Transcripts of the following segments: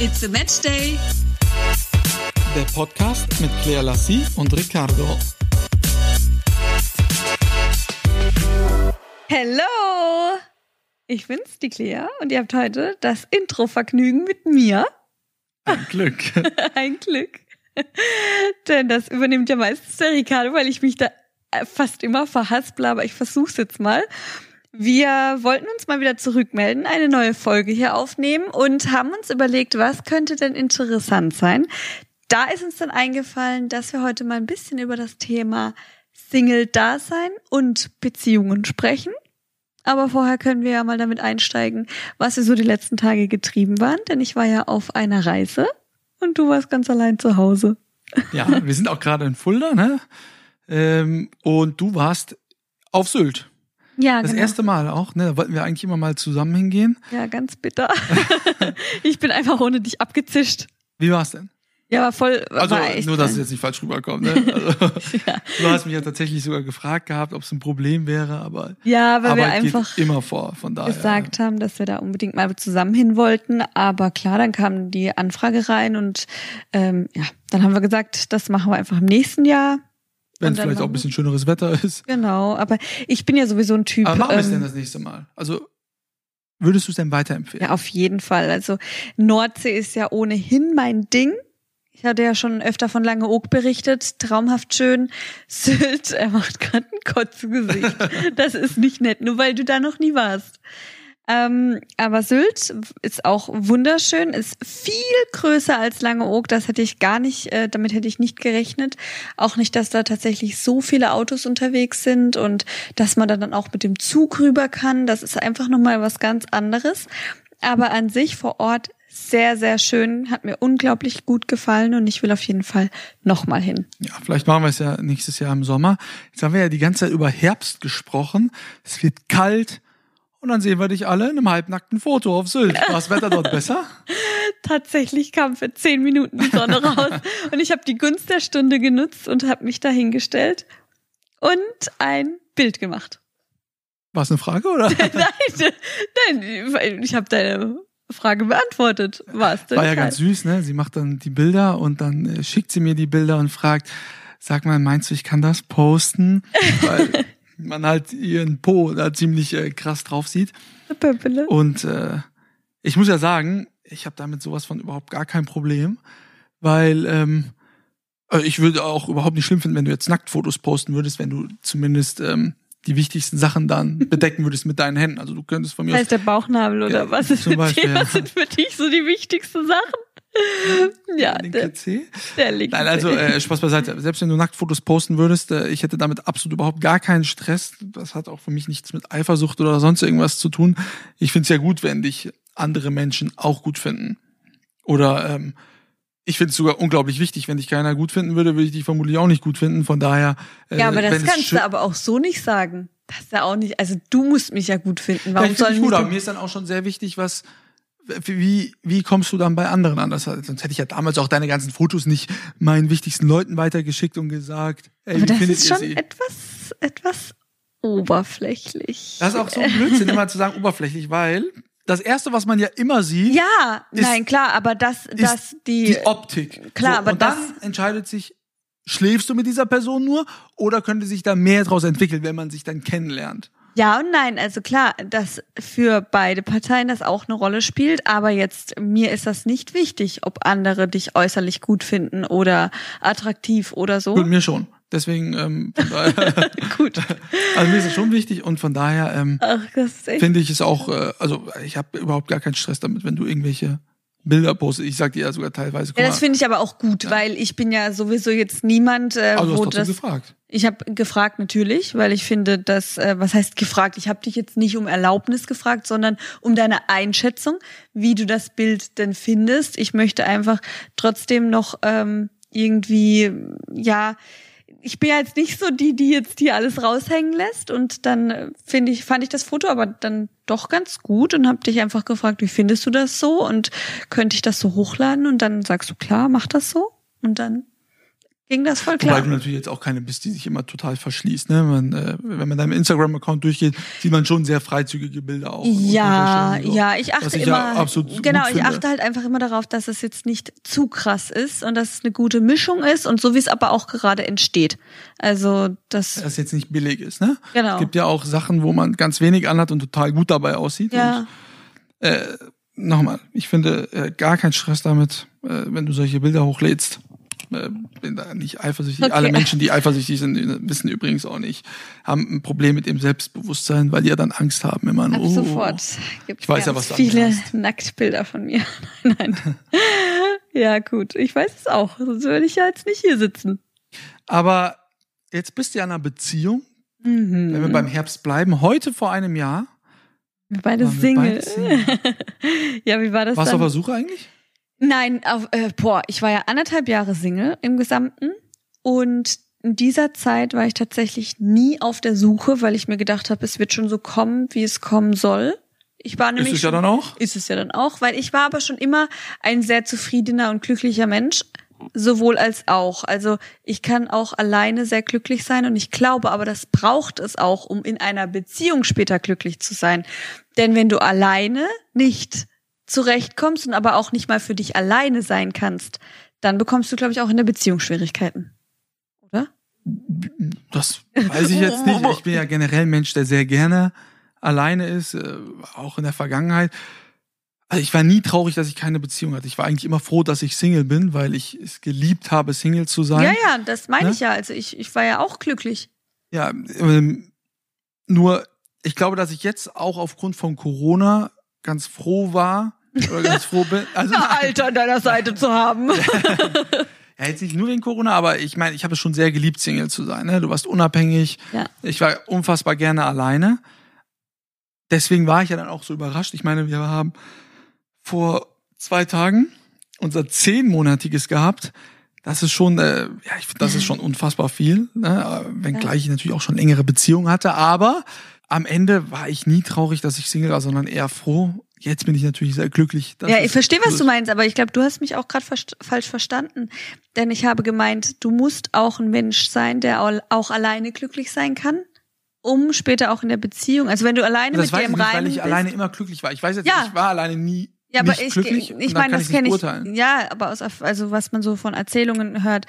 It's a Match Day. Der Podcast mit Claire Lassie und Ricardo. Hello! Ich bin's, die Claire, und ihr habt heute das Intro-Vergnügen mit mir. Ein Glück. Ein Glück. Denn das übernimmt ja meistens der Ricardo, weil ich mich da fast immer verhaspel, aber ich versuch's jetzt mal. Wir wollten uns mal wieder zurückmelden, eine neue Folge hier aufnehmen und haben uns überlegt, was könnte denn interessant sein. Da ist uns dann eingefallen, dass wir heute mal ein bisschen über das Thema Single-Dasein und Beziehungen sprechen. Aber vorher können wir ja mal damit einsteigen, was wir so die letzten Tage getrieben waren, denn ich war ja auf einer Reise und du warst ganz allein zu Hause. Ja, wir sind auch gerade in Fulda, ne? Ähm, und du warst auf Sylt. Ja, Das genau. erste Mal auch, ne? Da wollten wir eigentlich immer mal zusammen hingehen. Ja, ganz bitter. ich bin einfach ohne dich abgezischt. Wie war's denn? Ja, war voll. Also war nur, dass es geil. jetzt nicht falsch rüberkommt. Ne? Also, Du hast mich ja tatsächlich sogar gefragt gehabt, ob es ein Problem wäre, aber Ja, weil wir Arbeit einfach geht immer vor. Von daher. gesagt haben, dass wir da unbedingt mal zusammen hin wollten. Aber klar, dann kam die Anfrage rein und ähm, ja, dann haben wir gesagt, das machen wir einfach im nächsten Jahr. Wenn es vielleicht auch ein bisschen schöneres Wetter ist. Genau, aber ich bin ja sowieso ein Typ. Aber machen wir es ähm, denn das nächste Mal? Also würdest du es denn weiterempfehlen? Ja, auf jeden Fall. Also Nordsee ist ja ohnehin mein Ding. Ich hatte ja schon öfter von Langeoog berichtet. Traumhaft schön. Sylt, er macht gerade ein Kotzgesicht. Das ist nicht nett, nur weil du da noch nie warst. Ähm, aber Sylt ist auch wunderschön, ist viel größer als Langeoog. Das hätte ich gar nicht, äh, damit hätte ich nicht gerechnet. Auch nicht, dass da tatsächlich so viele Autos unterwegs sind und dass man da dann auch mit dem Zug rüber kann. Das ist einfach nochmal was ganz anderes. Aber an sich vor Ort sehr, sehr schön, hat mir unglaublich gut gefallen und ich will auf jeden Fall nochmal hin. Ja, vielleicht machen wir es ja nächstes Jahr im Sommer. Jetzt haben wir ja die ganze Zeit über Herbst gesprochen. Es wird kalt und dann sehen wir dich alle in einem halbnackten Foto auf Sylt. War das Wetter dort besser? Tatsächlich kam für zehn Minuten die Sonne raus und ich habe die Gunst der Stunde genutzt und habe mich dahingestellt und ein Bild gemacht. War es eine Frage oder? Nein, nein, ich habe deine Frage beantwortet. War es denn War ja ganz süß, ne? Sie macht dann die Bilder und dann äh, schickt sie mir die Bilder und fragt, sag mal, meinst du, ich kann das posten? Weil man halt ihren Po da ziemlich äh, krass drauf sieht. Pöppele. Und äh, ich muss ja sagen, ich habe damit sowas von überhaupt gar kein Problem, weil ähm, äh, ich würde auch überhaupt nicht schlimm finden, wenn du jetzt Nacktfotos posten würdest, wenn du zumindest ähm, die wichsten Sachen dann bedecken würdest mit deinen Händen. Also du könntest von mir heißt der Bauchnabel oder Ja, was ist zum mit Beispiel, dir? Was sind für dich so die wichtigsten Sachen? Ja, der, der linke. Nein, also äh, Spaß beiseite. Selbst wenn du Nacktfotos posten würdest, äh, ich hätte damit absolut überhaupt gar keinen Stress. Das hat auch für mich nichts mit Eifersucht oder sonst irgendwas zu tun. Ich finde es ja gut, wenn dich andere Menschen auch gut finden. Oder ähm, ich finde es sogar unglaublich wichtig. Wenn dich keiner gut finden würde, würde ich dich vermutlich auch nicht gut finden. Von daher. Äh, ja, aber das kannst du aber auch so nicht sagen. Das ist ja auch nicht, also du musst mich ja gut finden. Warum sollen ich gut, aber mir ist dann auch schon sehr wichtig, was wie, wie kommst du dann bei anderen an? Das, sonst hätte ich ja damals auch deine ganzen Fotos nicht meinen wichtigsten Leuten weitergeschickt und gesagt, ey, Aber wie das findet ist ihr schon sie? etwas, etwas oberflächlich. Das ist auch so ein Blödsinn, immer zu sagen oberflächlich, weil das erste, was man ja immer sieht, Ja, Ist- nein, klar, aber das, das, die, die Optik. Klar, so, aber und dann das- entscheidet sich, schläfst du mit dieser Person nur oder könnte sich da mehr draus entwickeln, wenn man sich dann kennenlernt? Ja und nein, also klar, dass für beide Parteien das auch eine Rolle spielt, aber jetzt, mir ist das nicht wichtig, ob andere dich äußerlich gut finden oder attraktiv oder so. Gut, mir schon. Deswegen, ähm, von daher, Gut. also mir ist es schon wichtig und von daher ähm, finde ich es auch, äh, also ich habe überhaupt gar keinen Stress damit, wenn du irgendwelche Bilder postest. Ich sag dir ja sogar teilweise, Ja, das finde ich aber auch gut, weil ich bin ja sowieso jetzt niemand, äh, also du hast wo das. gefragt. Ich habe gefragt natürlich, weil ich finde, dass äh, was heißt gefragt? Ich habe dich jetzt nicht um Erlaubnis gefragt, sondern um deine Einschätzung, wie du das Bild denn findest. Ich möchte einfach trotzdem noch ähm, irgendwie ja ich bin ja jetzt nicht so die, die jetzt hier alles raushängen lässt. Und dann äh, finde ich, fand ich das Foto aber dann doch ganz gut und habe dich einfach gefragt, wie findest du das so? Und könnte ich das so hochladen? Und dann sagst du klar, mach das so. Und dann ging das voll Wobei klar. du natürlich jetzt auch keine bist, die sich immer total verschließt. Ne? Man, äh, wenn man deinem Instagram-Account durchgeht, sieht man schon sehr freizügige Bilder auch. Ja, Und ja, ich achte ich immer, ja genau, ich finde. achte halt einfach immer darauf, dass es jetzt nicht zu krass ist und dass es eine gute Mischung ist und so wie es aber auch gerade entsteht. Also das, Dass es jetzt nicht billig ist. Ne? genau. Es gibt ja auch Sachen, wo man ganz wenig anhat und total gut dabei aussieht. ja, Und, äh, nochmal, ich finde äh, gar keinen Stress damit, äh, wenn du solche Bilder hochlädst. Äh, bin da nicht eifersüchtig. Okay. Alle Menschen, die eifersüchtig sind, wissen übrigens auch nicht, haben ein Problem mit dem Selbstbewusstsein, weil die ja dann Angst haben immer. ab oh, sofort. Gibt Ich weiß ja, was du viele. Nacktbilder von mir. nein, nein. ja, gut, ich weiß es auch. Sonst würde ich ja jetzt nicht hier sitzen. Aber jetzt bist du ja in einer Beziehung, Mhm. wenn wir beim Herbst bleiben. Heute vor einem Jahr wir beide wir Single. beide Single. ja, wie war das Warst du dann? auf der Suche eigentlich? Nein, auf, äh, boah, ich war ja anderthalb Jahre Single im Gesamten und in dieser Zeit war ich tatsächlich nie auf der Suche, weil ich mir gedacht habe, es wird schon so kommen, wie es kommen soll. Ich war nämlich Ist es ja dann auch? ist es ja dann auch, weil ich war aber schon immer ein sehr zufriedener und glücklicher Mensch, sowohl als auch. Also ich kann auch alleine sehr glücklich sein und ich glaube, aber das braucht es auch, um in einer Beziehung später glücklich zu sein. Denn wenn du alleine nicht zurechtkommst und aber auch nicht mal für dich alleine sein kannst, dann bekommst du, glaube ich, auch in der Beziehung Schwierigkeiten. Oder? Das weiß ich jetzt nicht. Ich bin ja generell ein Mensch, der sehr gerne alleine ist, äh, auch in der Vergangenheit. Also ich war nie traurig, dass ich keine Beziehung hatte. Ich war eigentlich immer froh, dass ich Single bin, weil ich es geliebt habe, Single zu sein. Ja, ja, das meine Ne? ich ja. Also ich, ich war ja auch glücklich. Ja, ähm, nur ich glaube, dass ich jetzt auch aufgrund von Corona ganz froh war oder ganz froh bin. Also Alter an deiner Seite zu haben. Ja, jetzt nicht nur wegen Corona, aber ich meine, ich habe es schon sehr geliebt, Single zu sein. Ne? Du warst unabhängig. Ja. Ich war unfassbar gerne alleine. Deswegen war ich ja dann auch so überrascht. Ich meine, wir haben vor zwei Tagen unser zehnmonatiges gehabt. Das ist schon, äh, ja, ich finde, das ist schon unfassbar viel. Ne? Wenngleich ich natürlich auch schon längere Beziehungen hatte. Aber am Ende war ich nie traurig, dass ich Single war, sondern eher froh. Jetzt bin ich natürlich sehr glücklich. Ja, ich verstehe, was so du meinst, aber ich glaube, du hast mich auch gerade verst falsch verstanden. Denn ich habe gemeint, du musst auch ein Mensch sein, der au- auch alleine glücklich sein kann, um später auch in der Beziehung, also wenn du alleine Das mit dir ich im nicht, weil Reinen ich bist. alleine immer glücklich war. Ich weiß jetzt, Ja. ich war alleine nie ja, aber ich, ich da meine, das kenne ich. Ja, aber aus, also was man so von Erzählungen hört.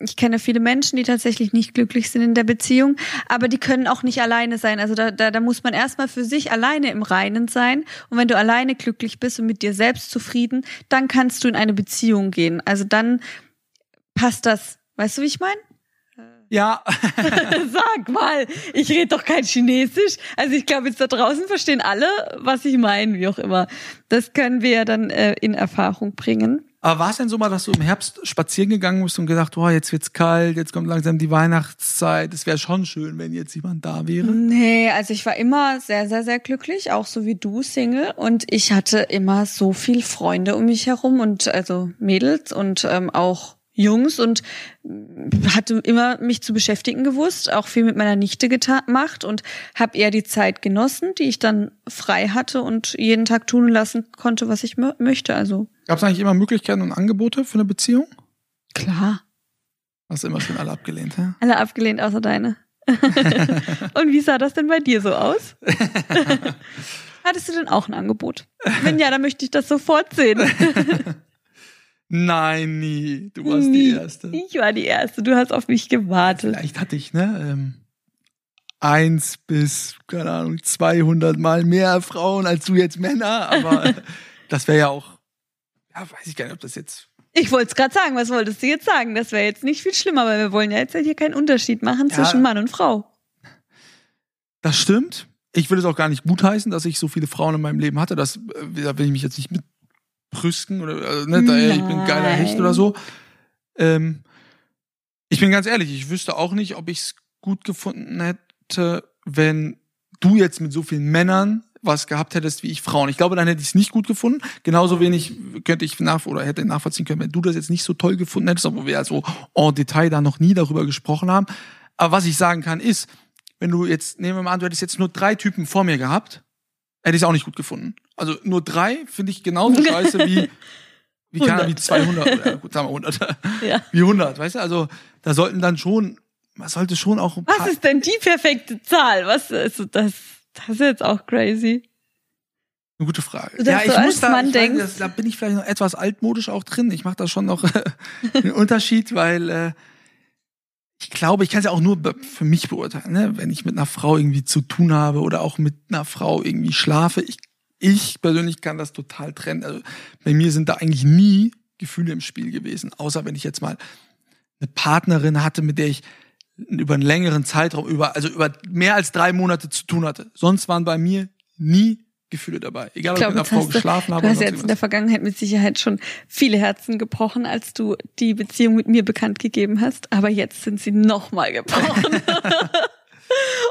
Ich kenne viele Menschen, die tatsächlich nicht glücklich sind in der Beziehung, aber die können auch nicht alleine sein. Also da, da, da muss man erstmal für sich alleine im Reinen sein. Und wenn du alleine glücklich bist und mit dir selbst zufrieden, dann kannst du in eine Beziehung gehen. Also dann passt das. Weißt du, wie ich meine? Ja, Sag mal, ich rede doch kein Chinesisch. Also ich glaube, jetzt da draußen verstehen alle, was ich meine, wie auch immer. Das können wir ja dann äh, in Erfahrung bringen. aber war es denn so mal, dass du im Herbst spazieren gegangen bist und gedacht, oh, jetzt wird's kalt, jetzt kommt langsam die Weihnachtszeit. Es wäre schon schön, wenn jetzt jemand da wäre. Nee, also ich war immer sehr, sehr, sehr glücklich, auch so wie du, Single. Und ich hatte immer so viel Freunde um mich herum und also Mädels und ähm, auch Jungs und hatte immer mich zu beschäftigen gewusst, auch viel mit meiner Nichte gemacht und habe eher die Zeit genossen, die ich dann frei hatte und jeden Tag tun lassen konnte, was ich mö- möchte. Also Gab es eigentlich immer Möglichkeiten und Angebote für eine Beziehung? klar, Hast du immer schon alle abgelehnt, hä? alle abgelehnt außer deine. und wie sah das denn bei dir so aus? Hattest du denn auch ein Angebot? Wenn ja, dann möchte ich das sofort sehen. Nein, nie. Du warst Nie. die Erste. Ich war die Erste, du hast auf mich gewartet. Vielleicht hatte ich, ne, ähm, eins bis, keine Ahnung, 200 Mal mehr Frauen als du jetzt Männer, aber das wäre ja auch, ja, weiß ich gar nicht, ob das jetzt Ich wollte es gerade sagen, was wolltest du jetzt sagen? Das wäre jetzt nicht viel schlimmer, weil wir wollen ja jetzt hier keinen Unterschied machen Ja. zwischen Mann und Frau. Das stimmt. Ich will es auch gar nicht gutheißen, dass ich so viele Frauen in meinem Leben hatte. Das, äh, da will ich mich jetzt nicht mit brüsten oder äh, ne, da, ich bin geiler Hecht oder so. Ähm, ich bin ganz ehrlich, ich wüsste auch nicht, ob ich es gut gefunden hätte, wenn du jetzt mit so vielen Männern was gehabt hättest wie ich Frauen. Ich glaube, dann hätte ich es nicht gut gefunden. Genauso wenig könnte ich nach oder hätte nachvollziehen können, wenn du das jetzt nicht so toll gefunden hättest, obwohl wir also en Detail da noch nie darüber gesprochen haben. Aber was ich sagen kann, ist, wenn du jetzt, nehmen wir mal an, du hättest jetzt nur drei Typen vor mir gehabt, hätte ich es auch nicht gut gefunden. Also nur drei finde ich genauso scheiße wie wie kann er 100. wie 200 oder gut, sagen wir 100, Ja. wie 100, weißt du? Also da sollten dann schon, man sollte schon auch ein paar, Was ist denn die perfekte Zahl? Was ist das? Das ist jetzt auch crazy. eine gute Frage. Du darfst so als Mann ich weiß, das, da bin ich vielleicht noch etwas altmodisch auch drin. Ich mache da schon noch einen Unterschied, weil äh, ich glaube, ich kann es ja auch nur für mich beurteilen, ne? wenn ich mit einer Frau irgendwie zu tun habe oder auch mit einer Frau irgendwie schlafe. Ich, ich persönlich kann das total trennen. Also bei mir sind da eigentlich nie Gefühle im Spiel gewesen, außer wenn ich jetzt mal eine Partnerin hatte, mit der ich über einen längeren Zeitraum, über, also über mehr als drei Monate zu tun hatte. Sonst waren bei mir nie Gefühle dabei. Egal, ob ich Ich glaube, mit einer Frau du, geschlafen habe du hast jetzt in der. Vergangenheit mit Sicherheit schon viele Herzen gebrochen, als du die Beziehung mit mir bekannt gegeben hast. Aber jetzt sind sie nochmal gebrochen.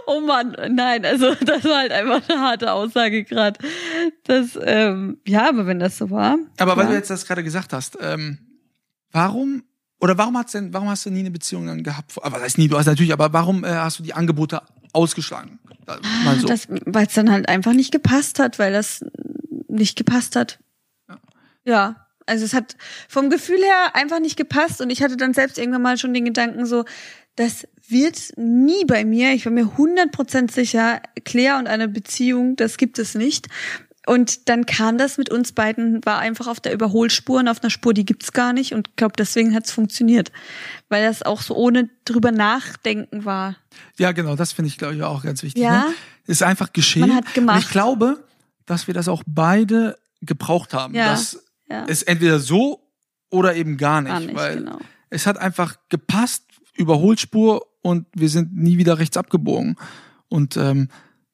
oh Mann, nein, also das war halt einfach eine harte Aussage gerade. Das, ähm, ja, aber wenn das so war. Aber weil klar. du jetzt das gerade gesagt hast, ähm, warum oder warum hat's denn, warum hast du nie eine Beziehung dann gehabt? Aber das heißt nie, du hast natürlich, aber warum äh, hast du die Angebote ausgeschlagen? Mal so. Weil es dann halt einfach nicht gepasst hat, weil das nicht gepasst hat. Ja. Ja. Also es hat vom Gefühl her einfach nicht gepasst und ich hatte dann selbst irgendwann mal schon den Gedanken so, das wird nie bei mir, ich war mir 100% sicher, Claire und eine Beziehung, das gibt es nicht. Und dann kam das mit uns beiden, war einfach auf der Überholspur und auf einer Spur, die gibt's gar nicht. Und ich glaube, deswegen hat's funktioniert. Weil das auch so ohne drüber nachdenken war. Ja, genau, das finde ich, glaube ich, auch ganz wichtig. Ja. Ne? Ist einfach geschehen. Man hat gemacht. Und ich glaube, dass wir das auch beide gebraucht haben. Ja, Dass ja. es entweder so oder eben gar nicht. Gar nicht, weil genau. es hat einfach gepasst, Überholspur und wir sind nie wieder rechts abgebogen. Und ähm,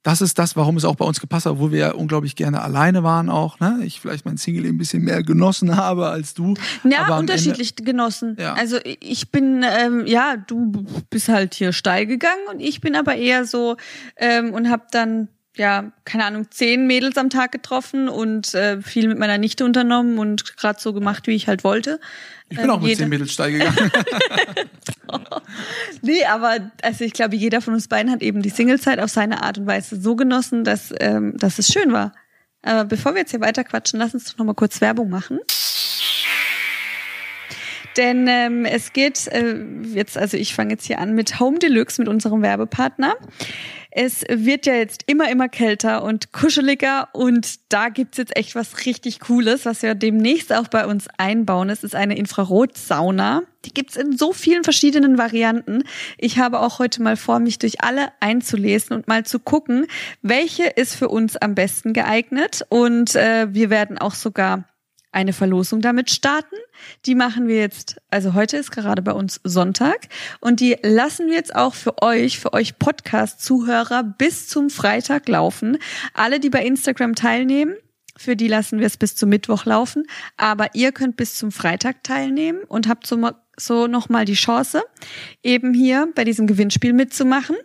das ist das, warum es auch bei uns gepasst hat, obwohl wir ja unglaublich gerne alleine waren auch. Ne? Ich vielleicht mein Single ein bisschen mehr genossen habe als du. Ja, unterschiedlich genossen. Ja. Also ich bin, ähm, ja, du bist halt hier steil gegangen und ich bin aber eher so ähm, und habe dann, ja, keine Ahnung, zehn Mädels am Tag getroffen und äh, viel mit meiner Nichte unternommen und gerade so gemacht, wie ich halt wollte. Ich bin Ähm, auch mit jede- zehn Mädels steil gegangen. Nee, aber also ich glaube, jeder von uns beiden hat eben die Singlezeit auf seine Art und Weise so genossen, dass, ähm, dass es schön war. Aber bevor wir jetzt hier weiter quatschen, lass uns doch noch mal kurz Werbung machen. Denn ähm, es geht äh, jetzt, also ich fange jetzt hier an mit Home Deluxe, mit unserem Werbepartner. Es wird ja jetzt immer, immer kälter und kuscheliger und da gibt's jetzt echt was richtig Cooles, was wir demnächst auch bei uns einbauen. Es ist eine Infrarotsauna. Die gibt's in so vielen verschiedenen Varianten. Ich habe auch heute mal vor, mich durch alle einzulesen und mal zu gucken, welche ist für uns am besten geeignet. Und äh, wir werden auch sogar eine Verlosung damit starten. Die machen wir jetzt, also heute ist gerade bei uns Sonntag und die lassen wir jetzt auch für euch, für euch Podcast-Zuhörer bis zum Freitag laufen. Alle, die bei Instagram teilnehmen, für die lassen wir es bis zum Mittwoch laufen, aber ihr könnt bis zum Freitag teilnehmen und habt so, so nochmal die Chance, eben hier bei diesem Gewinnspiel mitzumachen.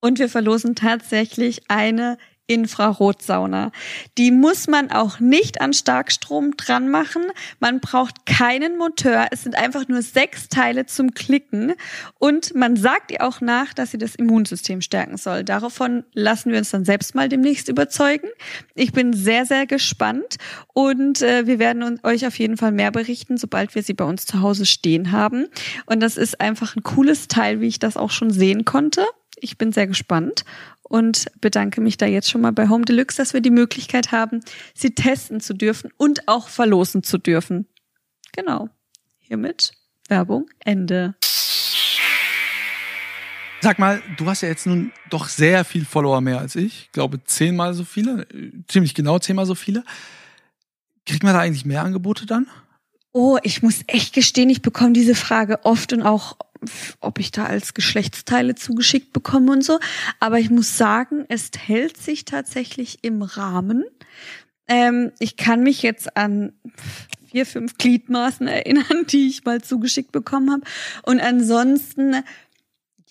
Und wir verlosen tatsächlich eine Infrarotsauna. Die muss man auch nicht an Starkstrom dran machen. Man braucht keinen Monteur. Es sind einfach nur sechs Teile zum Klicken. Und man sagt ihr auch nach, dass sie das Immunsystem stärken soll. Davon lassen wir uns dann selbst mal demnächst überzeugen. Ich bin sehr, sehr gespannt. Und äh, wir werden euch auf jeden Fall mehr berichten, sobald wir sie bei uns zu Hause stehen haben. Und das ist einfach ein cooles Teil, wie ich das auch schon sehen konnte. Ich bin sehr gespannt und bedanke mich da jetzt schon mal bei Home Deluxe, dass wir die Möglichkeit haben, sie testen zu dürfen und auch verlosen zu dürfen. Genau. Hiermit Werbung Ende. Sag mal, du hast ja jetzt nun doch sehr viel Follower mehr als ich. Ich glaube zehnmal so viele, äh, ziemlich genau zehnmal so viele. Kriegt man da eigentlich mehr Angebote dann? Oh, ich muss echt gestehen, ich bekomme diese Frage oft und auch, ob ich da als Geschlechtsteile zugeschickt bekomme und so. Aber ich muss sagen, es hält sich tatsächlich im Rahmen. Ähm, ich kann mich jetzt an vier, fünf Gliedmaßen erinnern, die ich mal zugeschickt bekommen habe. Und ansonsten,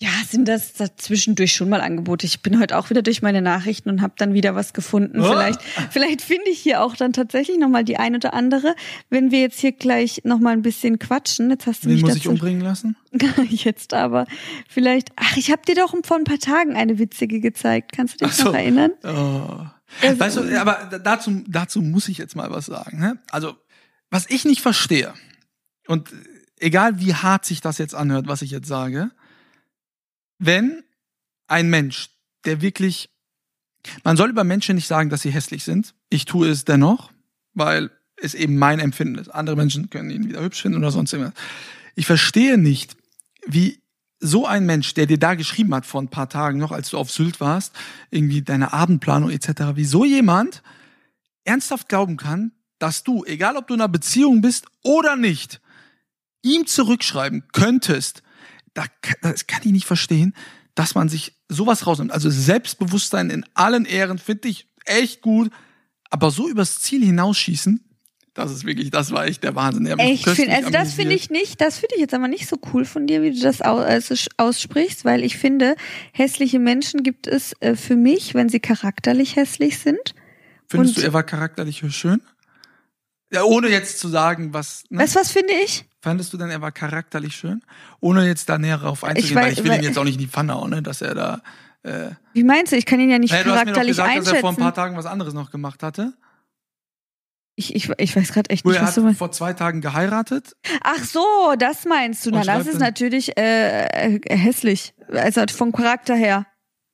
ja, sind das dazwischendurch schon mal Angebote. Ich bin heute auch wieder durch meine Nachrichten und habe dann wieder was gefunden. Oh. Vielleicht, vielleicht finde ich hier auch dann tatsächlich noch mal die ein oder andere. Wenn wir jetzt hier gleich noch mal ein bisschen quatschen, jetzt hast du Wen mich muss dazu ich umbringen lassen? jetzt aber vielleicht. Ach, ich habe dir doch vor ein paar Tagen eine witzige gezeigt. Kannst du dich so. noch erinnern? Oh. Also- weißt du, aber dazu, dazu muss ich jetzt mal was sagen. Ne? Also was ich nicht verstehe, und egal wie hart sich das jetzt anhört, was ich jetzt sage, wenn ein Mensch, der wirklich, man soll über Menschen nicht sagen, dass sie hässlich sind. Ich tue es dennoch, weil es eben mein Empfinden ist. Andere Menschen können ihn wieder hübsch finden oder sonst irgendwas. Ich verstehe nicht, wie so ein Mensch, der dir da geschrieben hat vor ein paar Tagen noch, als du auf Sylt warst, irgendwie deine Abendplanung etc., wie so jemand ernsthaft glauben kann, dass du, egal ob du in einer Beziehung bist oder nicht, ihm zurückschreiben könntest, das kann ich nicht verstehen, dass man sich sowas rausnimmt. Also Selbstbewusstsein in allen Ehren finde ich echt gut, aber so übers Ziel hinausschießen, das ist wirklich, das war echt der Wahnsinn. Echt, find, also das finde ich nicht, das finde ich jetzt aber nicht so cool von dir, wie du das also aussprichst, weil ich finde, hässliche Menschen gibt es äh, für mich, wenn sie charakterlich hässlich sind. Findest du, er war charakterlich schön? Ja, ohne jetzt zu sagen, was. Ne? Weißt was finde ich? Fandest du denn, er war charakterlich schön? Ohne jetzt da näher drauf einzugehen, ich weiß, weil ich will weil, ihn jetzt auch nicht in die Pfanne hauen, ne, dass er da. Äh, Wie meinst du? Ich kann ihn ja nicht naja, charakterlich du hast mir doch gesagt, einschätzen. dass er vor ein paar Tagen was anderes noch gemacht hatte. Ich, ich, ich weiß gerade echt nicht, er was du meinst. vor zwei Tagen geheiratet. Ach so, das meinst du. Na, das ist natürlich äh, äh, hässlich. Also vom Charakter her.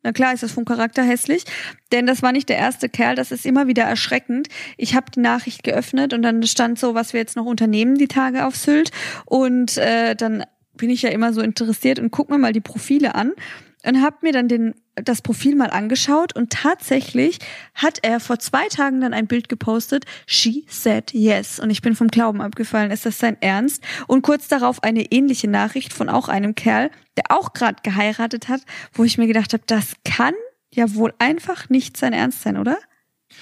Na klar ist das vom Charakter hässlich, denn das war nicht der erste Kerl, das ist immer wieder erschreckend. Ich habe die Nachricht geöffnet und dann stand so, was wir jetzt noch unternehmen die Tage auf Sylt und äh, dann bin ich ja immer so interessiert und guck mir mal die Profile an und habe mir dann den das Profil mal angeschaut und tatsächlich hat er vor zwei Tagen dann ein Bild gepostet. She said yes. Und ich bin vom Glauben abgefallen. Ist das sein Ernst? Und kurz darauf eine ähnliche Nachricht von auch einem Kerl, der auch gerade geheiratet hat, wo ich mir gedacht habe, das kann ja wohl einfach nicht sein Ernst sein, oder?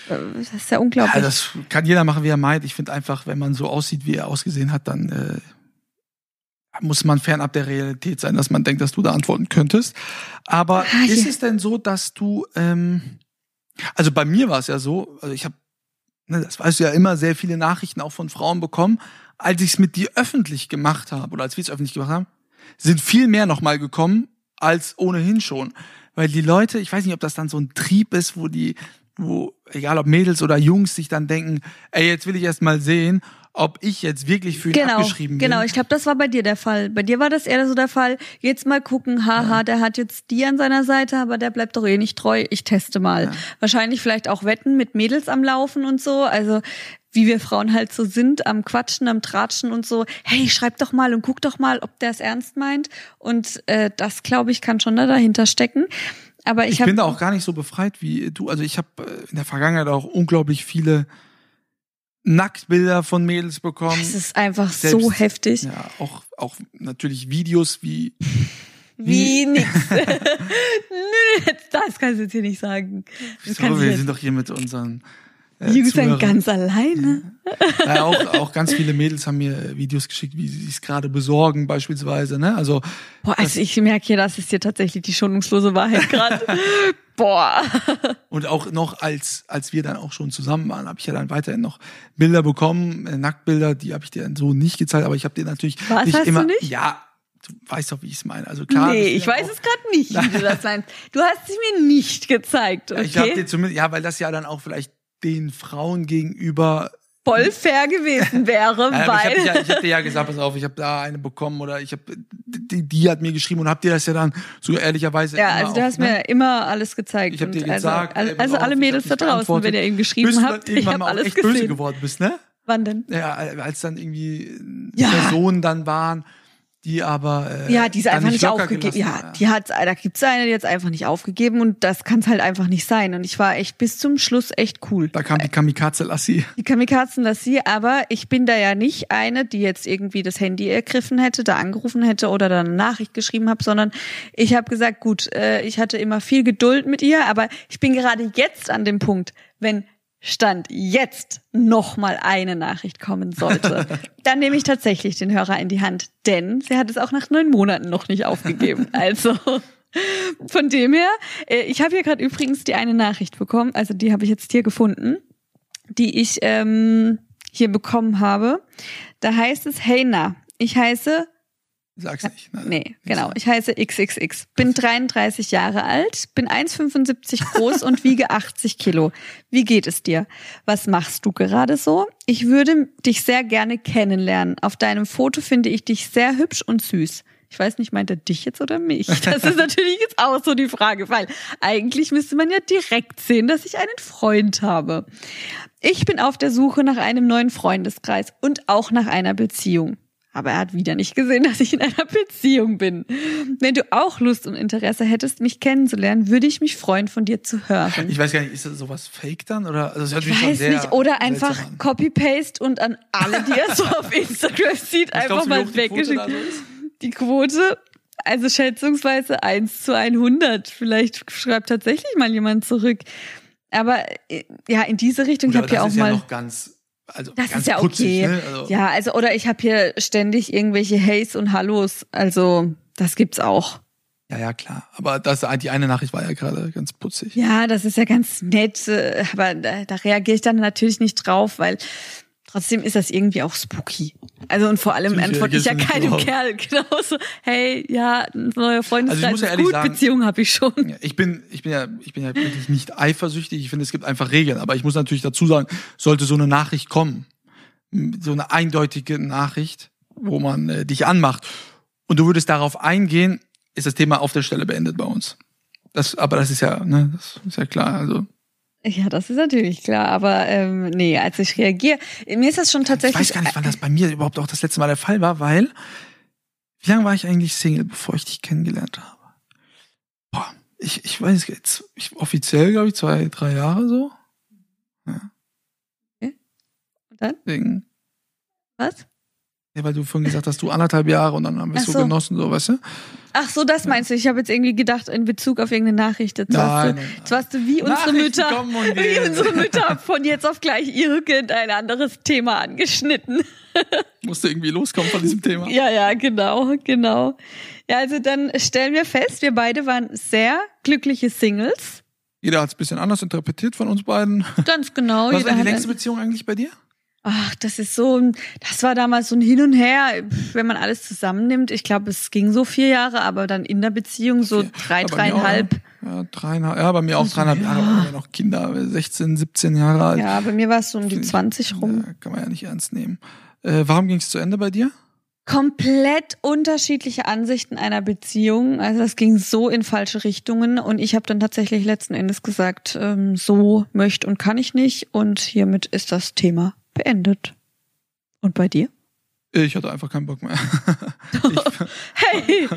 Das ist ja unglaublich. Ja, das kann jeder machen, wie er meint. Ich finde einfach, wenn man so aussieht, wie er ausgesehen hat, dann äh, muss man fernab der Realität sein, dass man denkt, dass du da antworten könntest. Aber ah, ist es denn so, dass du, ähm, also bei mir war es ja so, also ich habe, ne, das weißt du ja immer, sehr viele Nachrichten auch von Frauen bekommen, als ich es mit dir öffentlich gemacht habe oder als wir es öffentlich gemacht haben, sind viel mehr nochmal gekommen als ohnehin schon. Weil die Leute, ich weiß nicht, ob das dann so ein Trieb ist, wo die, wo, egal ob Mädels oder Jungs sich dann denken, ey, jetzt will ich erst mal sehen, ob ich jetzt wirklich für ihn genau, abgeschrieben bin. Genau, ich glaube, das war bei dir der Fall. Bei dir war das eher so der Fall, jetzt mal gucken, haha, ja. der hat jetzt die an seiner Seite, aber der bleibt doch eh nicht treu, ich teste mal. Ja. Wahrscheinlich vielleicht auch Wetten mit Mädels am Laufen und so, also wie wir Frauen halt so sind, am Quatschen, am Tratschen und so, hey, schreib doch mal und guck doch mal, ob der es ernst meint. Und äh, das, glaube ich, kann schon da dahinter stecken. Aber ich, ich bin da auch gar nicht so befreit wie du. Also ich habe äh, in der Vergangenheit auch unglaublich viele Nacktbilder von Mädels bekommen. Das ist einfach Selbst, so heftig. Ja, auch, auch natürlich Videos wie. Wie, wie nix. das kannst du jetzt hier nicht sagen. Das so, wir sind doch hier mit unseren äh, Jungs sind ganz alleine. Ja. ja, auch, auch ganz viele Mädels haben mir äh, Videos geschickt, wie sie es gerade besorgen, beispielsweise. Ne? Also, Boah, also ich merke hier, das ist hier tatsächlich die schonungslose Wahrheit gerade. Boah. Und auch noch, als, als wir dann auch schon zusammen waren, habe ich ja dann weiterhin noch Bilder bekommen, äh, Nacktbilder, die habe ich dir dann so nicht gezeigt, aber ich habe dir natürlich Was, nicht hast immer. Du nicht? Ja, du weißt doch, wie ich es meine. Also klar. Nee, ich weiß es gerade nicht, wie du das meinst. Du hast sie mir nicht gezeigt. Okay? Ich habe dir zumindest, ja, weil das ja dann auch vielleicht den Frauen gegenüber voll fair gewesen wäre, ja, weil ich habe ja, hab dir ja gesagt, pass auf, ich habe da eine bekommen oder ich habe die, die hat mir geschrieben und hab dir das ja dann so ehrlicherweise ja also du hast ne? mir immer alles gezeigt ich habe dir gesagt also, also alle Mädels da draußen wenn ihr ihm geschrieben habt ich habe alles echt gesehen. böse geworden bist ne wann denn ja als dann irgendwie ja. Personen dann waren die aber äh, ja, die ist einfach nicht, nicht aufgegeben. Ja, ja, die hat, da gibt's eine, die hat's einfach nicht aufgegeben und das kann's halt einfach nicht sein. Und ich war echt bis zum Schluss echt cool. Da kam die Kamikaze Lassie. Die Kamikaze Lassie, aber ich bin da ja nicht eine, die jetzt irgendwie das Handy ergriffen hätte, da angerufen hätte oder da eine Nachricht geschrieben habe, sondern ich habe gesagt, gut, äh, ich hatte immer viel Geduld mit ihr, aber ich bin gerade jetzt an dem Punkt, wenn Stand jetzt noch mal eine Nachricht kommen sollte, dann nehme ich tatsächlich den Hörer in die Hand, denn sie hat es auch nach neun Monaten noch nicht aufgegeben. Also von dem her, äh, ich habe hier gerade übrigens die eine Nachricht bekommen, also die habe ich jetzt hier gefunden, die ich ähm, hier bekommen habe. Da heißt es, hey na, ich heiße Sag's nicht. Nein, Nee, genau. Ich heiße XXX. Bin 33 Jahre alt, bin 1,75 groß und wiege 80 Kilo. Wie geht es dir? Was machst du gerade so? Ich würde dich sehr gerne kennenlernen. Auf deinem Foto finde ich dich sehr hübsch und süß. Ich weiß nicht, meint er dich jetzt oder mich? Das ist natürlich jetzt auch so die Frage, weil eigentlich müsste man ja direkt sehen, dass ich einen Freund habe. Ich bin auf der Suche nach einem neuen Freundeskreis und auch nach einer Beziehung. Aber er hat wieder nicht gesehen, dass ich in einer Beziehung bin. Wenn du auch Lust und Interesse hättest, mich kennenzulernen, würde ich mich freuen, von dir zu hören. Ich weiß gar nicht, ist das sowas Fake dann? Oder, also das hört sich Ich weiß nicht, oder einfach. Copy-Paste und an alle, die er so auf Instagram sieht, einfach glaubst mal weggeschickt. Die Quote, also schätzungsweise 1 zu 100. Vielleicht schreibt tatsächlich mal jemand zurück. Aber äh, ja, in diese Richtung, Gut, ich habe ja auch ist ja mal. noch ganz, also Das ist ja putzig, okay. Ne? Also, Ja, also, oder ich habe hier ständig irgendwelche Hays und Hallos. Also, das gibt's auch. ja, ja, klar. Aber das, die eine Nachricht war ja gerade ganz putzig. Ja, das ist ja ganz nett, äh, aber da, da reagiere ich dann natürlich nicht drauf, weil trotzdem ist das irgendwie auch spooky. Also und vor allem antworte ich ja keinem. Kerl genauso, hey, ja, ein neuer Freundeskreis ja ist ehrlich gut, sagen- Beziehung habe ich schon. Ja, ich bin, ich bin ja, ich bin ja wirklich nicht eifersüchtig. Ich finde, es gibt einfach Regeln. Aber ich muss natürlich dazu sagen, sollte so eine Nachricht kommen, so eine eindeutige Nachricht, wo man äh, dich anmacht und du würdest darauf eingehen, ist das Thema auf der Stelle beendet bei uns. Das, aber das ist ja, ne, das ist ja klar. Also Ja, das ist natürlich klar, aber ähm, nee, als ich reagiere, mir ist das schon ich tatsächlich. weiß gar nicht, wann das bei mir überhaupt auch das letzte Mal der Fall war, weil wie lange war ich eigentlich Single, bevor ich dich kennengelernt habe? Boah, ich, ich weiß jetzt, ich, offiziell glaube ich zwei, drei Jahre so. Und dann? Deswegen, Was? Ja, weil du vorhin gesagt hast, du anderthalb Jahre und dann haben wir es so. genossen, so, weißt du? Ach so, das meinst du? Ich habe jetzt irgendwie gedacht in Bezug auf irgendeine Nachricht. Jetzt warst Nein, du, nein, jetzt warst du wie unsere Mütter, wie unsere Mütter von jetzt auf gleich irgendein anderes Thema angeschnitten. Musste irgendwie loskommen von diesem Thema. Ja, ja, genau, genau. Ja, also dann stellen wir fest, wir beide waren sehr glückliche Singles. Jeder hat es ein bisschen anders interpretiert von uns beiden. Ganz genau. Was war die längste Beziehung eigentlich bei dir? Ach, das ist so, das war damals so ein Hin und Her, wenn man alles zusammennimmt. Ich glaube, es ging so vier Jahre, aber dann in der Beziehung so drei, Ja, auch, dreieinhalb. Ja, dreieinhalb. Ja, bei mir auch dreieinhalb Jahre. waren wir noch Kinder, 16, 17 Jahre alt. Ja, bei mir war es so um die Finde ich- 20 rum. Ja, kann man ja nicht ernst nehmen. Äh, warum ging es zu Ende bei dir? komplett unterschiedliche Ansichten einer Beziehung. Also das ging so in falsche Richtungen und ich habe dann tatsächlich letzten Endes gesagt, ähm, so möchte und kann ich nicht und hiermit ist das Thema beendet. Und bei dir? Ich hatte einfach keinen Bock mehr. Hey,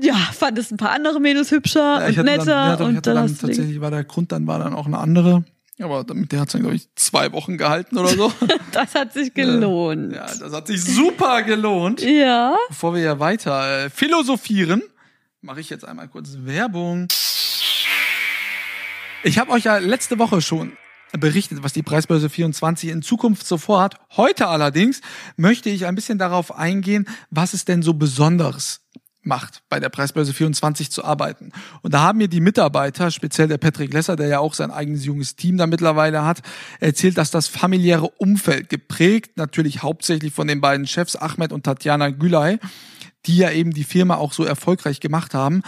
ja, fand es ein paar andere Mädels hübscher Ja, ich und netter dann, ja, doch, ich und hatte dann tatsächlich war der Grund, dann war dann auch eine andere. Aber mit der hat es dann, glaube ich, zwei Wochen gehalten oder so. das hat sich gelohnt. ja, das hat sich super gelohnt. Ja. Bevor wir ja weiter äh, philosophieren, mache ich jetzt einmal kurz Werbung. Ich habe euch ja letzte Woche schon berichtet, was die Preisbörse 24 in Zukunft so vorhat. Heute allerdings möchte ich ein bisschen darauf eingehen, was es denn so Besonderes macht, bei der Preisbörse 24 zu arbeiten. Und da haben mir die Mitarbeiter, speziell der Patrick Lesser, der ja auch sein eigenes junges Team da mittlerweile hat, erzählt, dass das familiäre Umfeld geprägt, natürlich hauptsächlich von den beiden Chefs Ahmed und Tatjana Gülay, die ja eben die Firma auch so erfolgreich gemacht haben.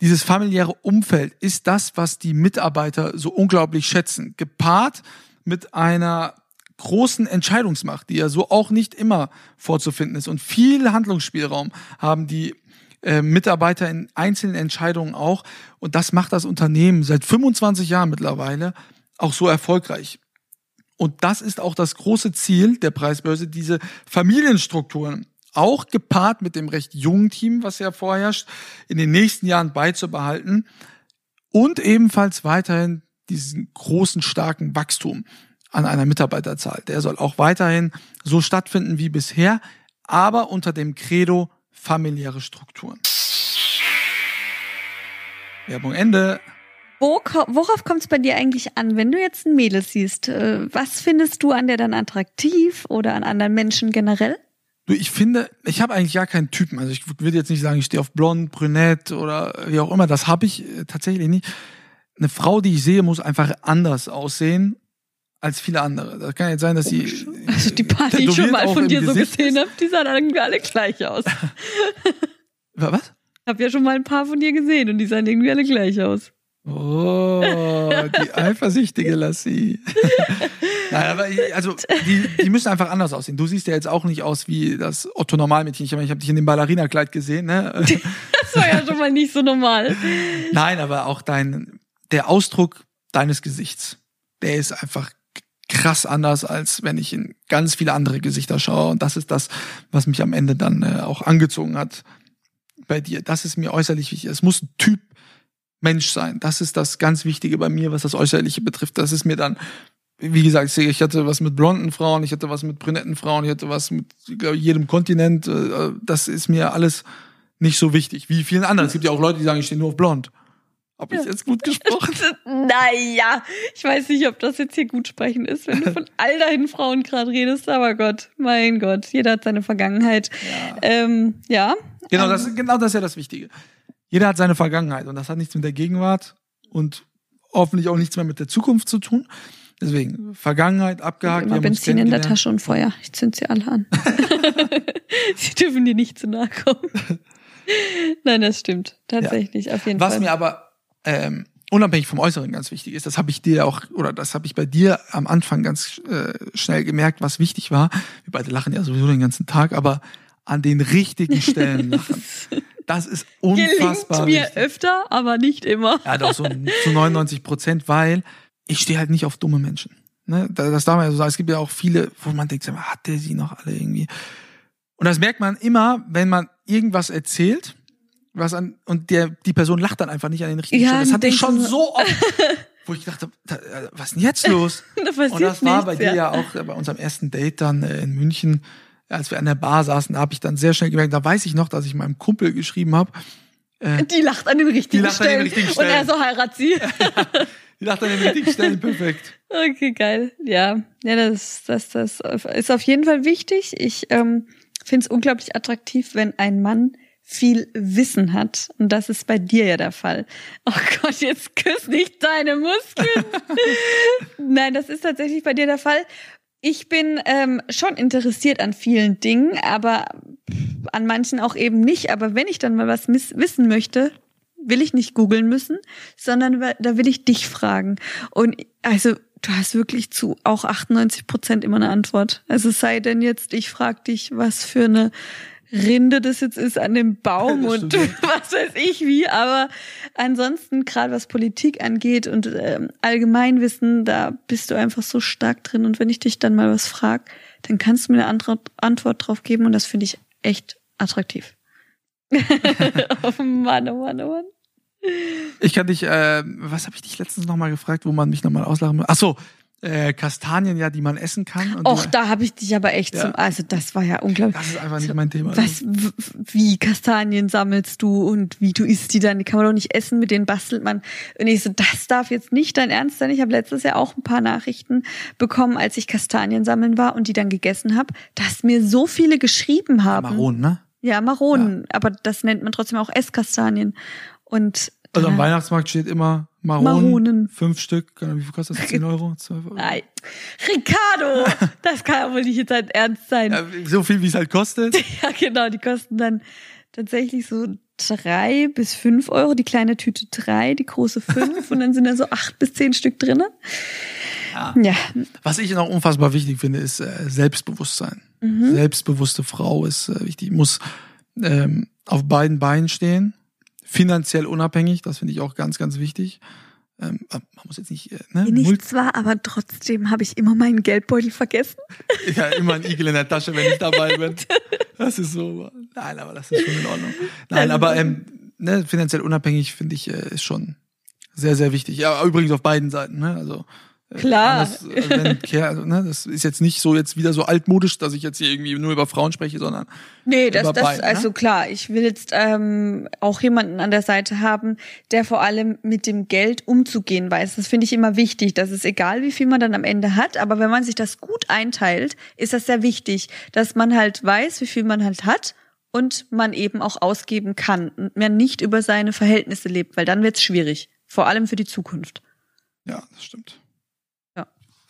Dieses familiäre Umfeld ist das, was die Mitarbeiter so unglaublich schätzen, gepaart mit einer großen Entscheidungsmacht, die ja so auch nicht immer vorzufinden ist. Und viel Handlungsspielraum haben die äh, Mitarbeiter in einzelnen Entscheidungen auch. Und das macht das Unternehmen seit 25 Jahren mittlerweile auch so erfolgreich. Und das ist auch das große Ziel der Preisbörse, diese Familienstrukturen auch gepaart mit dem recht jungen Team, was ja vorherrscht, in den nächsten Jahren beizubehalten und ebenfalls weiterhin diesen großen, starken Wachstum an einer Mitarbeiterzahl. Der soll auch weiterhin so stattfinden wie bisher, aber unter dem Credo familiäre Strukturen. Werbung Ende. Wo, worauf kommt es bei dir eigentlich an, wenn du jetzt ein Mädel siehst? Äh, was findest du an der dann attraktiv oder an anderen Menschen generell? Du, ich finde, ich habe eigentlich gar keinen Typen. Also ich würde jetzt nicht sagen, ich stehe auf blond, brünett oder wie auch immer. Das habe ich äh, tatsächlich nicht. Eine Frau, die ich sehe, muss einfach anders aussehen als viele andere. Das kann jetzt sein, dass sie. Also die paar, die ich schon mal von dir so gesehen habe, die sahen irgendwie alle gleich aus. Was? Ich habe ja schon mal ein paar von dir gesehen und die sahen irgendwie alle gleich aus. Oh, die eifersüchtige Lassie. Nein, aber also die, die müssen einfach anders aussehen. Du siehst ja jetzt auch nicht aus wie das Otto Normalmädchen. Ich, meine, ich habe dich in dem Ballerina-Kleid gesehen, ne? Das war ja schon mal nicht so normal. Nein, aber auch dein der Ausdruck deines Gesichts, der ist einfach krass anders, als wenn ich in ganz viele andere Gesichter schaue. Und das ist das, was mich am Ende dann äh, auch angezogen hat bei dir. Das ist mir äußerlich wichtig. Es muss ein Typ Mensch sein. Das ist das ganz Wichtige bei mir, was das Äußerliche betrifft. Das ist mir dann, wie gesagt, ich hatte was mit blonden Frauen, ich hatte was mit brünetten Frauen, ich hatte was mit glaube, jedem Kontinent. Äh, das ist mir alles nicht so wichtig wie vielen anderen. Es gibt ja auch Leute, die sagen, ich stehe nur auf blond. Hab ich jetzt gut gesprochen? naja, ich weiß nicht, ob das jetzt hier gut sprechen ist, wenn du von all deinen Frauen gerade redest, aber Gott, mein Gott, jeder hat seine Vergangenheit. Ja. Ähm, ja. Genau, das, genau das ist ja das Wichtige jeder hat seine Vergangenheit und das hat nichts mit der Gegenwart und hoffentlich auch nichts mehr mit der Zukunft zu tun. Deswegen, Vergangenheit abgehakt. Immer Benzin in der Tasche und Feuer. Ich zünd sie alle an. sie dürfen dir nicht zu nahe kommen. Nein, das stimmt. Tatsächlich, ja. auf jeden Was Fall. Was mir aber ähm, unabhängig vom Äußeren ganz wichtig ist, das habe ich dir auch, oder das habe ich bei dir am Anfang ganz äh, schnell gemerkt, was wichtig war. Wir beide lachen ja sowieso den ganzen Tag, aber an den richtigen Stellen lachen. Das ist unfassbar. Gelingt mir öfter, aber nicht immer. Ja, doch so zu 99 Prozent, weil ich stehe halt nicht auf dumme Menschen. Ne? Das darf man ja so sagen. Es gibt ja auch viele, wo man denkt, hat der sie noch alle irgendwie? Und das merkt man immer, wenn man irgendwas erzählt, was an, und der, die Person lacht dann einfach nicht an den richtigen ja, Stellen. Das hatte ich schon so oft, wo ich dachte, äh, was ist denn jetzt los? das und das war nichts, bei dir ja auch bei unserem ersten Date dann äh, in München als wir an der Bar saßen, da habe ich dann sehr schnell gemerkt, da weiß ich noch, dass ich meinem Kumpel geschrieben habe. Äh, die lacht an den richtigen, die lacht Stellen. An den richtigen Stellen. Und er so heirat sie. die lacht an den richtigen Stellen, perfekt. Okay, geil. Ja, ja, das, das, das ist auf jeden Fall wichtig. Ich ähm, finde es unglaublich attraktiv, wenn ein Mann viel Wissen hat. Und das ist bei dir ja der Fall. Oh Gott, jetzt küss nicht deine Muskeln. Nein, das ist tatsächlich bei dir der Fall. Ich bin ähm, schon interessiert an vielen Dingen, aber an manchen auch eben nicht. Aber wenn ich dann mal was wissen möchte, will ich nicht googeln müssen, sondern da will ich dich fragen. Und also du hast wirklich zu auch 98 Prozent immer eine Antwort. Also sei denn jetzt, ich frage dich, was für eine Rinde das jetzt ist an dem Baum und was weiß ich wie. Aber ansonsten, gerade was Politik angeht und ähm, Allgemeinwissen, da bist du einfach so stark drin. Und wenn ich dich dann mal was frag, dann kannst du mir eine Antwort, Antwort drauf geben und das finde ich echt attraktiv. oh Mann, oh Mann, oh Mann. Ich kann dich, äh, was habe ich dich letztens nochmal gefragt, wo man mich nochmal auslachen muss? Ach so, äh, Kastanien ja, die man essen kann. Och, da habe ich dich aber echt ja. zum, also das war ja unglaublich. Das ist einfach nicht mein Thema. Was, wie Kastanien sammelst du und wie du isst die dann? Die kann man doch nicht essen, mit denen bastelt man. Und ich so, das darf jetzt nicht dein Ernst sein. Ich habe letztes Jahr auch ein paar Nachrichten bekommen, als ich Kastanien sammeln war und die dann gegessen habe, dass mir so viele geschrieben haben. Maronen, ne? Ja, Maronen, ja. aber das nennt man trotzdem auch Esskastanien. Und also am Weihnachtsmarkt steht immer Maronen, Maronen. Fünf Stück. Wie viel kostet das? Zehn Euro? Zwölf Euro? Nein. Ricardo! Das kann ja wohl nicht jetzt halt ernst sein. Ja, so viel, wie es halt kostet? ja, genau. Die kosten dann tatsächlich so drei bis fünf Euro. Die kleine Tüte drei, die große fünf. und dann sind da so acht bis zehn Stück drinne. Ja. ja. Was ich noch unfassbar wichtig finde, ist äh, Selbstbewusstsein. Mhm. Selbstbewusste Frau ist äh, wichtig. Muss ähm, auf beiden Beinen stehen finanziell unabhängig, das finde ich auch ganz, ganz wichtig. Ähm, man muss jetzt nicht. Äh, ne? Nicht zwar, aber trotzdem habe ich immer meinen Geldbeutel vergessen. Ja, immer ein Igel in der Tasche, wenn ich dabei bin. Das ist so. Nein, aber das ist schon in Ordnung. Nein, aber ähm, ne, finanziell unabhängig finde ich äh, ist schon sehr, sehr wichtig. Ja, übrigens auf beiden Seiten. Ne? Also Klar. Das, äh, wenn, also, ne, das ist jetzt nicht so jetzt wieder so altmodisch, dass ich jetzt hier irgendwie nur über Frauen spreche, sondern nee, das, das beiden, also ne? klar. Ich will jetzt ähm, auch jemanden an der Seite haben, der vor allem mit dem Geld umzugehen weiß. Das finde ich immer wichtig. Das ist egal, wie viel man dann am Ende hat, aber wenn man sich das gut einteilt, ist das sehr wichtig, dass man halt weiß, wie viel man halt hat und man eben auch ausgeben kann und man nicht über seine Verhältnisse lebt, weil dann wird's schwierig, vor allem für die Zukunft. Ja, das stimmt.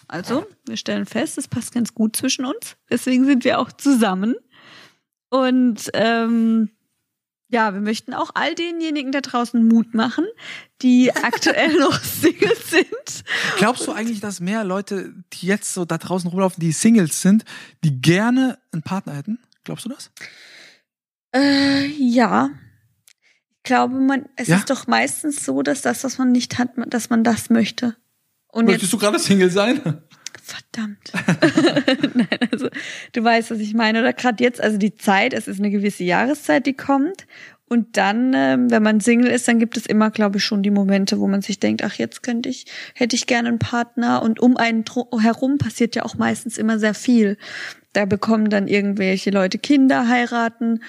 Also, wir stellen fest, es passt ganz gut zwischen uns. Deswegen sind wir auch zusammen. Und ähm, ja, wir möchten auch all denjenigen da draußen Mut machen, die aktuell noch Singles sind. Glaubst du eigentlich, dass mehr Leute, die jetzt so da draußen rumlaufen, die Singles sind, die gerne einen Partner hätten? Glaubst du das? Äh, ja. Ich glaube, man, es Ja? ist doch meistens so, dass das, was man nicht hat, dass man das möchte. Und jetzt Möchtest du gerade Single sein? Verdammt. Nein, also du weißt, was ich meine. Oder gerade jetzt, also die Zeit, es ist eine gewisse Jahreszeit, die kommt. Und dann, ähm, wenn man Single ist, dann gibt es immer, glaube ich, schon die Momente, wo man sich denkt, ach, jetzt könnte ich, hätte ich gerne einen Partner. Und um einen herum passiert ja auch meistens immer sehr viel. Da bekommen dann irgendwelche Leute Kinder, heiraten.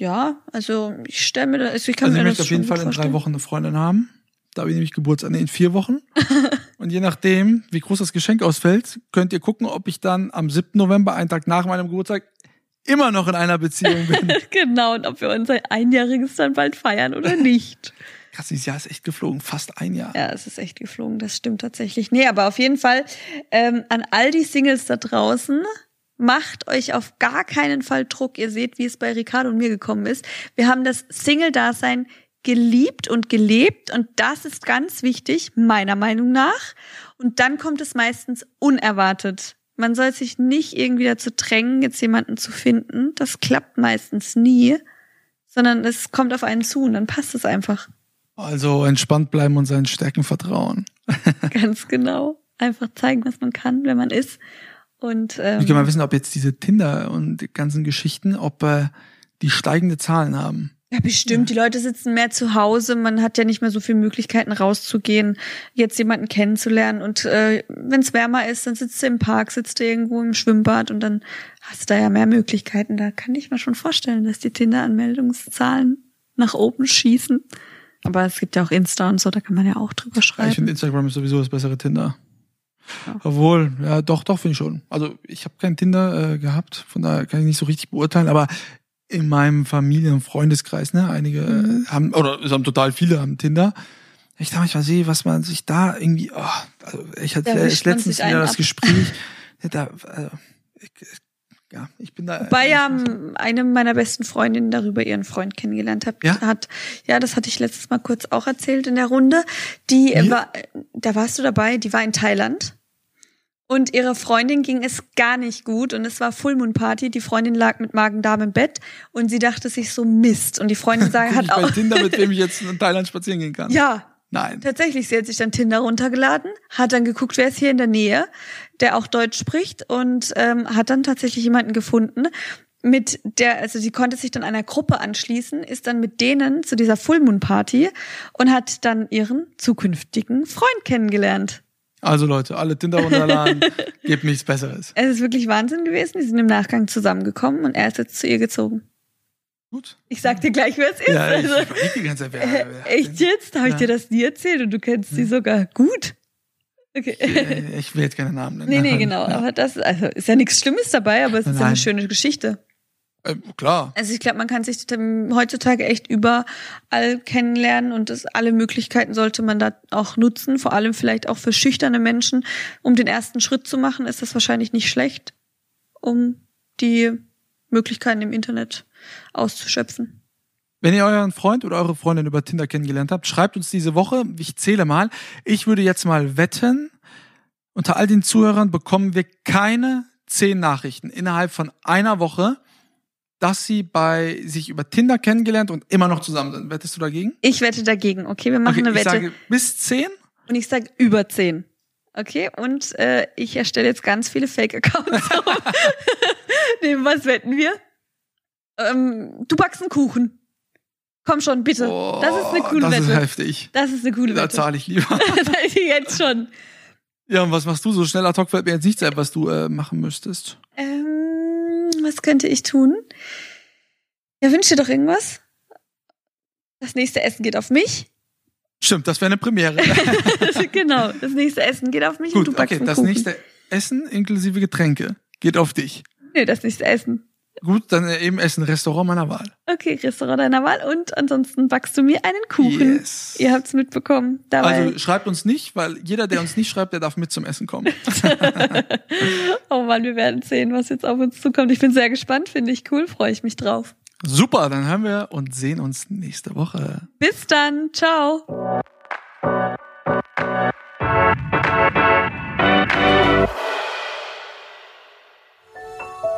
Ja, also ich stelle mir da, also ich kann Also ich mir möchte das auf jeden Fall in drei. Wochen eine Freundin haben. Da habe ich nämlich Geburtstag, in vier Wochen. Und je nachdem, wie groß das Geschenk ausfällt, könnt ihr gucken, ob ich dann am 7. November, einen Tag nach meinem Geburtstag, immer noch in einer Beziehung bin. Genau, und ob wir unser Einjähriges dann bald feiern oder nicht. Krass, dieses Jahr ist echt geflogen, fast ein Jahr. Ja, es ist echt geflogen, das stimmt tatsächlich. Nee, aber auf jeden Fall ähm, an all die Singles da draußen, macht euch auf gar keinen Fall Druck. Ihr seht, wie es bei Ricardo und mir gekommen ist. Wir haben das Single-Dasein geliebt und gelebt und das ist ganz wichtig, meiner Meinung nach. Und dann kommt es meistens unerwartet. Man soll sich nicht irgendwie dazu drängen, jetzt jemanden zu finden. Das klappt meistens nie, sondern es kommt auf einen zu und dann passt es einfach. Also entspannt bleiben und seinen Stärken vertrauen. Ganz genau. Einfach zeigen, was man kann, wenn man ist. Und ähm, Ich kann mal wissen, ob jetzt diese Tinder und die ganzen Geschichten, ob äh, die steigende Zahlen haben. Ja, bestimmt. Die Leute sitzen mehr zu Hause. Man hat ja nicht mehr so viele Möglichkeiten rauszugehen, jetzt jemanden kennenzulernen. Und äh, wenn es wärmer ist, dann sitzt du im Park, sitzt du irgendwo im Schwimmbad und dann hast du da ja mehr Möglichkeiten. Da kann ich mir schon vorstellen, dass die Tinder-Anmeldungszahlen nach oben schießen. Aber es gibt ja auch Insta und so, da kann man ja auch drüber Ja, ich schreiben. finde Instagram ist sowieso das bessere Tinder. Ja. Obwohl, ja, doch, doch, finde ich schon. Also ich habe kein Tinder äh, gehabt, von daher kann ich nicht so richtig beurteilen, aber in meinem Familien- und Freundeskreis, ne, einige Mhm. äh, haben, oder es haben total viele haben Tinder. Ich da manchmal sehe, was man sich da irgendwie, oh, also ich hatte äh, man letztens wieder das ab. Gespräch, ja, da, also, ich, ja, ich bin da. Wobei ja ich- m, eine meiner besten Freundinnen darüber ihren Freund kennengelernt hat. Ja? hat. Ja, das hatte ich letztes Mal kurz auch erzählt in der Runde. Die äh, Mir? war, da warst du dabei, die war in Thailand. Und ihrer Freundin ging es gar nicht gut und es war Full Moon Party. Die Freundin lag mit Magen-Darm im Bett und sie dachte sich so Mist. Und die Freundin sag, Guck hat ich auch, Tinder, mit wem ich jetzt in Thailand spazieren gehen kann. ja, Nein. Tatsächlich, sie hat sich dann Tinder runtergeladen, hat dann geguckt, wer ist hier in der Nähe, der auch Deutsch spricht und ähm, hat dann tatsächlich jemanden gefunden, mit der, also sie konnte sich dann einer Gruppe anschließen, ist dann mit denen zu dieser Full Moon Party und hat dann ihren zukünftigen Freund kennengelernt. Also Leute, alle Tinder runterladen, gibt nichts Besseres. Es ist wirklich Wahnsinn gewesen. Die sind im Nachgang zusammengekommen und er ist jetzt zu ihr gezogen. Gut. Ich sag dir gleich, wer es ist. Ja, ich also, überleg die ganze Zeit, wer, äh, wer echt jetzt? Habe ich Ja. dir das nie erzählt und du kennst sie sogar gut? Okay. Äh, Ich will jetzt keine Namen nennen. Nee, nee, genau. Ja. Aber das also ist ja nichts Schlimmes dabei, aber es ist ja eine schöne Geschichte. Äh, klar. Also ich glaube, man kann sich ähm, heutzutage echt überall kennenlernen und das, alle Möglichkeiten sollte man da auch nutzen. Vor allem vielleicht auch für schüchterne Menschen, um den ersten Schritt zu machen, ist das wahrscheinlich nicht schlecht, um die Möglichkeiten im Internet auszuschöpfen. Wenn ihr euren Freund oder eure Freundin über Tinder kennengelernt habt, schreibt uns diese Woche. Ich zähle mal. Ich würde jetzt mal wetten, unter all den Zuhörern bekommen wir keine zehn Nachrichten innerhalb von einer Woche, dass sie bei sich über Tinder kennengelernt und immer noch zusammen sind. Wettest du dagegen? Ich wette dagegen. Okay, wir machen Okay, eine ich Wette. sage bis zehn. Und ich sage über zehn. Okay, und äh, ich erstelle jetzt ganz viele Fake-Accounts. Neben was wetten wir? Ähm, du backst einen Kuchen. Komm schon, bitte. das ist eine coole das Wette. ist heftig. das ist eine coole Da Wette. zahle ich lieber. Das ich jetzt schon. ja, und was machst du? So schnell ad hoc fällt mir jetzt nichts ein, was du äh, machen müsstest. Ähm, was könnte ich tun? Ja, wünsch dir doch irgendwas. Das nächste Essen geht auf mich. Stimmt, das wäre eine Premiere. genau, das nächste Essen geht auf mich und Gut, du backst okay, das Kuchen. nächste Essen inklusive Getränke geht auf dich. Nee, das nächste Essen. Gut, dann eben essen Restaurant meiner Wahl. Okay, Restaurant deiner Wahl. Und ansonsten backst du mir einen Kuchen. Yes. Ihr habt's mitbekommen. Dabei. Also schreibt uns nicht, weil jeder, der uns nicht schreibt, der darf mit zum Essen kommen. oh Mann, wir werden sehen, was jetzt auf uns zukommt. Ich bin sehr gespannt, finde ich cool, freue ich mich drauf. Super, dann hören wir und sehen uns nächste Woche. Bis dann, ciao.